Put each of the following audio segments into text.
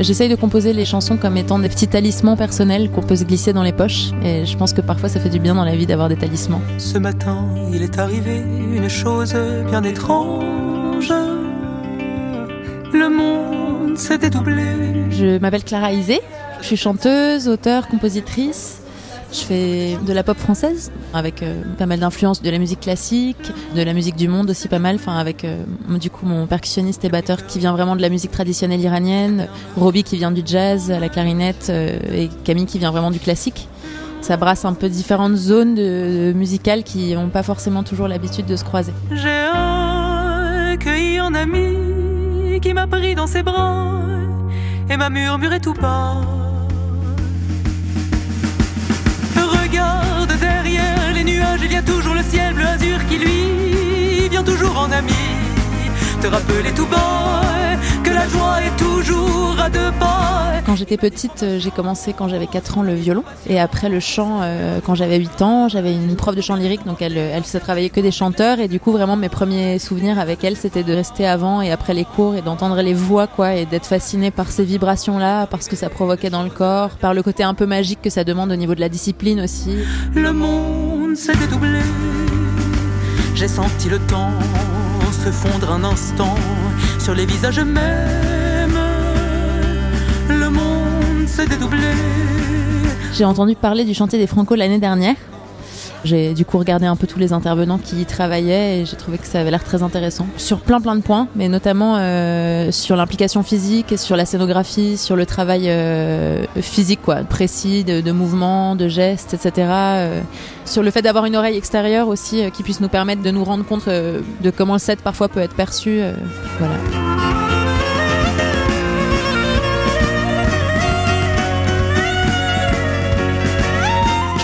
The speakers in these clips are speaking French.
J'essaye de composer les chansons comme étant des petits talismans personnels qu'on peut se glisser dans les poches. Et je pense que parfois ça fait du bien dans la vie d'avoir des talismans. Ce matin, il est arrivé une chose bien étrange. Le monde s'est dédoublé. Je m'appelle Clara Isé. Je suis chanteuse, auteure, compositrice. Je fais de la pop française avec euh, pas mal d'influences de la musique classique, de la musique du monde aussi pas mal. Enfin avec euh, du coup mon percussionniste et batteur qui vient vraiment de la musique traditionnelle iranienne, Roby qui vient du jazz la clarinette euh, et Camille qui vient vraiment du classique. Ça brasse un peu différentes zones musicales qui n'ont pas forcément toujours l'habitude de se croiser. J'ai accueilli un ami qui m'a pris dans ses bras et m'a murmuré tout bas. Y a toujours le ciel bleu azur qui lui vient toujours en ami. Te rappeler tout bas que la joie est toujours à deux pas. Quand j'étais petite, euh, j'ai commencé quand j'avais 4 ans le violon et après le chant euh, quand j'avais 8 ans. J'avais une prof de chant lyrique donc elle, elle se travaillait que des chanteurs et du coup vraiment mes premiers souvenirs avec elle c'était de rester avant et après les cours et d'entendre les voix quoi et d'être fascinée par ces vibrations là, par ce que ça provoquait dans le corps, par le côté un peu magique que ça demande au niveau de la discipline aussi. Le monde s'est dédoublé, j'ai senti le temps se fondre un instant sur les visages mêmes. Le monde s'est dédoublé. J'ai entendu parler du chantier des Franco l'année dernière. J'ai du coup regardé un peu tous les intervenants qui y travaillaient et j'ai trouvé que ça avait l'air très intéressant sur plein plein de points, mais notamment euh, sur l'implication physique, sur la scénographie, sur le travail euh, physique quoi, précis de, de mouvements, de gestes, etc. Euh, sur le fait d'avoir une oreille extérieure aussi euh, qui puisse nous permettre de nous rendre compte euh, de comment le set parfois peut être perçu. Euh, voilà.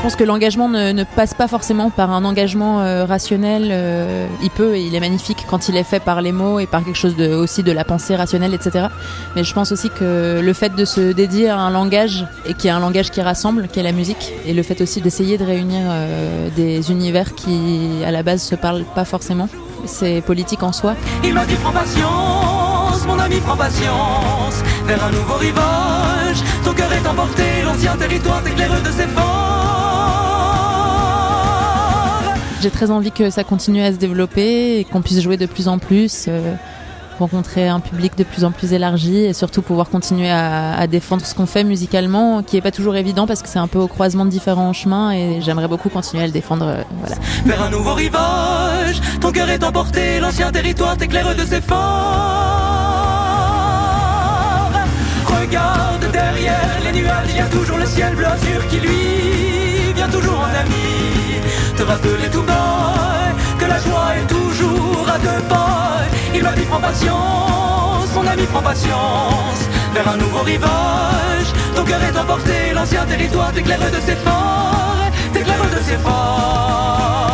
Pense que l'engagement ne, passe pas forcément par un engagement euh, rationnel. Euh, il peut et il est magnifique quand il est fait par les mots et par quelque chose aussi de la pensée rationnelle, etc. Mais je pense aussi que le fait de se dédier à un langage et qui est un langage qui rassemble, qui est la musique, et le fait aussi d'essayer de réunir euh, des univers qui à la base se parlent pas forcément, c'est politique en soi. Il m'a dit prends patience, mon ami prends patience, vers un nouveau rivage. Ton cœur est emporté, l'ancien territoire t'éclaire de ses forces. J'ai très envie que ça continue à se développer et qu'on puisse jouer de plus en plus, euh, rencontrer un public de plus en plus élargi et surtout pouvoir continuer à, défendre ce qu'on fait musicalement, qui est pas toujours évident parce que c'est un peu au croisement de différents chemins et j'aimerais beaucoup continuer à le défendre. Euh. Vers un nouveau ton cœur est emporté, l'ancien territoire t'éclaire de ses forts. Regarde derrière les nuages, il y a toujours le ciel bleu qui lui vient toujours en ami te rappeler tout bas patience, mon ami prends patience, vers un nouveau rivage. Ton cœur est emporté, l'ancien territoire t'éclaire de ses forts, t'éclaire de ses forts.